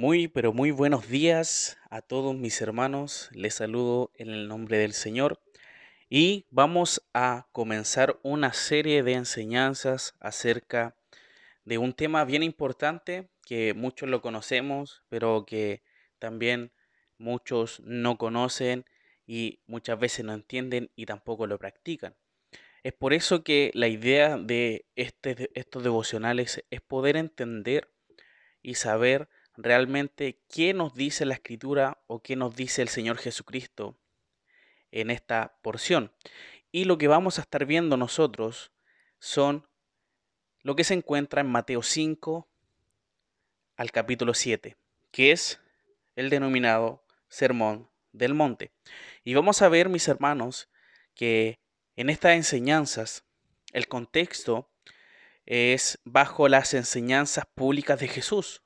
Muy, pero muy buenos días a todos mis hermanos. Les saludo en el nombre del Señor y vamos a comenzar una serie de enseñanzas acerca de un tema bien importante que muchos lo conocemos, pero que también muchos no conocen y muchas veces no entienden y tampoco lo practican. Es por eso que la idea de este, estos devocionales es poder entender y saber realmente qué nos dice la escritura o qué nos dice el Señor Jesucristo en esta porción. Y lo que vamos a estar viendo nosotros son lo que se encuentra en Mateo 5 al capítulo 7, que es el denominado Sermón del Monte. Y vamos a ver, mis hermanos, que en estas enseñanzas el contexto es bajo las enseñanzas públicas de Jesús.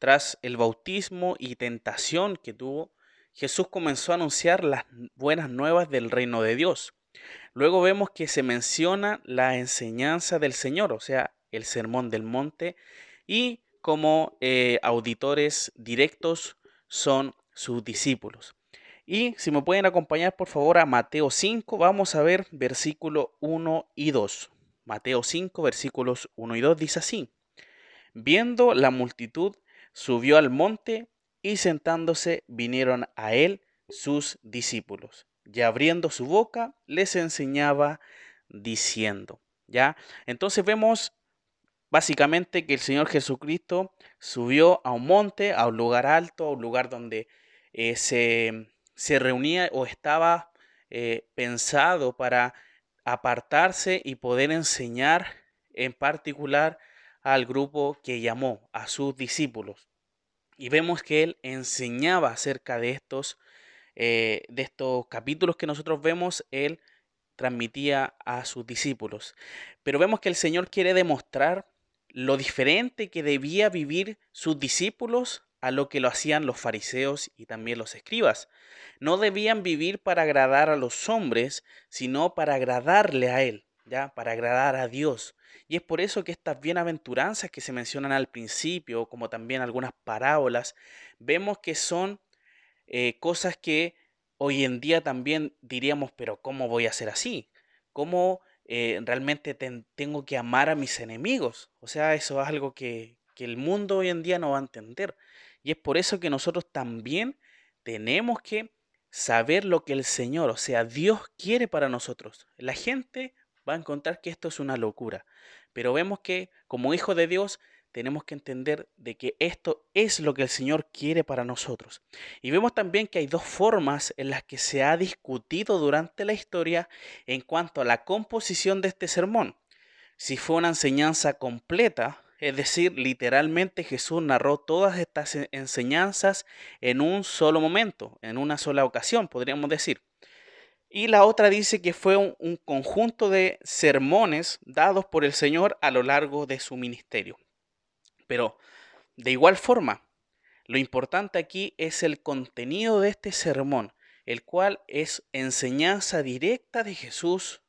Tras el bautismo y tentación que tuvo, Jesús comenzó a anunciar las buenas nuevas del reino de Dios. Luego vemos que se menciona la enseñanza del Señor, o sea, el sermón del monte, y como eh, auditores directos son sus discípulos. Y si me pueden acompañar por favor a Mateo 5, vamos a ver versículo 1 y 2. Mateo 5, versículos 1 y 2 dice así. Viendo la multitud, subió al monte y sentándose vinieron a él sus discípulos. Y abriendo su boca les enseñaba diciendo, ¿ya? Entonces vemos básicamente que el Señor Jesucristo subió a un monte, a un lugar alto, a un lugar donde eh, se, se, reunía o estaba eh, pensado para apartarse y poder enseñar en particular al grupo que llamó, a sus discípulos. Y vemos que él enseñaba acerca de estos, eh, de estos capítulos que nosotros vemos, él transmitía a sus discípulos. Pero vemos que el Señor quiere demostrar lo diferente que debía vivir sus discípulos a lo que lo hacían los fariseos y también los escribas. No debían vivir para agradar a los hombres, sino para agradarle a Él, Para agradar a Dios. Y es por eso que estas bienaventuranzas que se mencionan al principio, como también algunas parábolas, vemos que son eh, cosas que hoy en día también diríamos, pero ¿cómo voy a ser así? ¿Cómo eh, realmente tengo que amar a mis enemigos? O sea, eso es algo que, que el mundo hoy en día no va a entender. Y es por eso que nosotros también tenemos que saber lo que el Señor, o sea, Dios quiere para nosotros. La gente va a encontrar que esto es una locura. Pero vemos que como hijo de Dios tenemos que entender de que esto es lo que el Señor quiere para nosotros. Y vemos también que hay dos formas en las que se ha discutido durante la historia en cuanto a la composición de este sermón. Si fue una enseñanza completa, es decir, literalmente Jesús narró todas estas enseñanzas en un solo momento, en una sola ocasión, podríamos decir. Y la otra dice que fue un, conjunto de sermones dados por el Señor a lo largo de su ministerio. Pero de igual forma, lo importante aquí es el contenido de este sermón, el cual es enseñanza directa de Jesús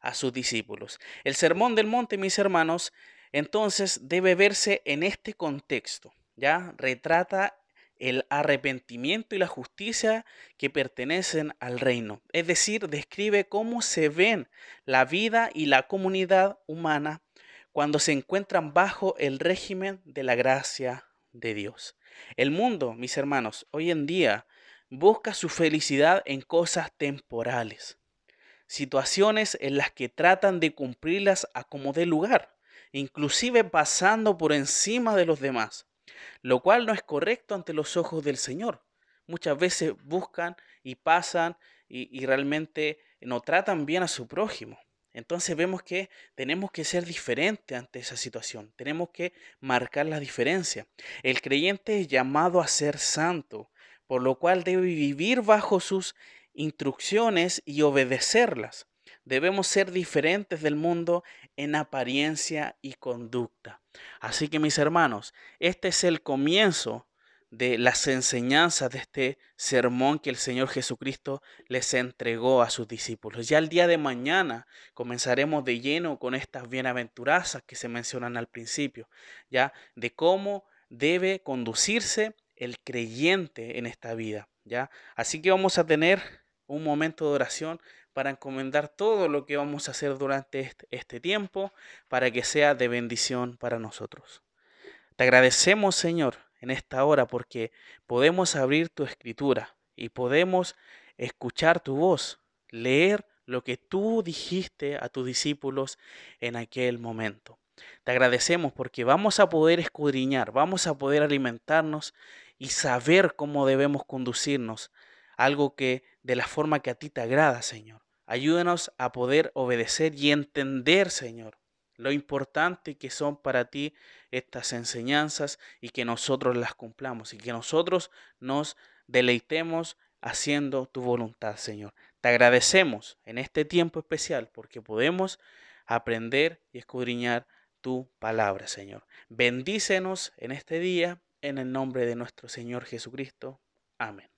a sus discípulos. El sermón del monte, mis hermanos, entonces debe verse en este contexto. Ya retrata el arrepentimiento y la justicia que pertenecen al reino. Es decir, describe cómo se ven la vida y la comunidad humana cuando se encuentran bajo el régimen de la gracia de Dios. El mundo, mis hermanos, hoy en día busca su felicidad en cosas temporales, situaciones en las que tratan de cumplirlas a como dé lugar, inclusive pasando por encima de los demás lo cual no es correcto ante los ojos del Señor. Muchas veces buscan y pasan y, realmente no tratan bien a su prójimo. Entonces vemos que tenemos que ser diferentes ante esa situación, tenemos que marcar la diferencia. El creyente es llamado a ser santo, por lo cual debe vivir bajo sus instrucciones y obedecerlas. Debemos ser diferentes del mundo en apariencia y conducta. Así que mis hermanos, este es el comienzo de las enseñanzas de este sermón que el Señor Jesucristo les entregó a sus discípulos. Ya el día de mañana comenzaremos de lleno con estas bienaventurazas que se mencionan al principio, ya de cómo debe conducirse el creyente en esta vida, ¿ya? Así que vamos a tener un momento de oración para encomendar todo lo que vamos a hacer durante este, este tiempo para que sea de bendición para nosotros. Te agradecemos, Señor, en esta hora porque podemos abrir tu escritura y podemos escuchar tu voz, leer lo que tú dijiste a tus discípulos en aquel momento. Te agradecemos porque vamos a poder escudriñar, vamos a poder alimentarnos y saber cómo debemos conducirnos, algo que de la forma que a ti te agrada, Señor. Ayúdanos a poder obedecer y entender, Señor, lo importante que son para ti estas enseñanzas y que nosotros las cumplamos y que nosotros nos deleitemos haciendo tu voluntad, Señor. Te agradecemos en este tiempo especial porque podemos aprender y escudriñar tu palabra, Señor. Bendícenos en este día, en el nombre de nuestro Señor Jesucristo. Amén.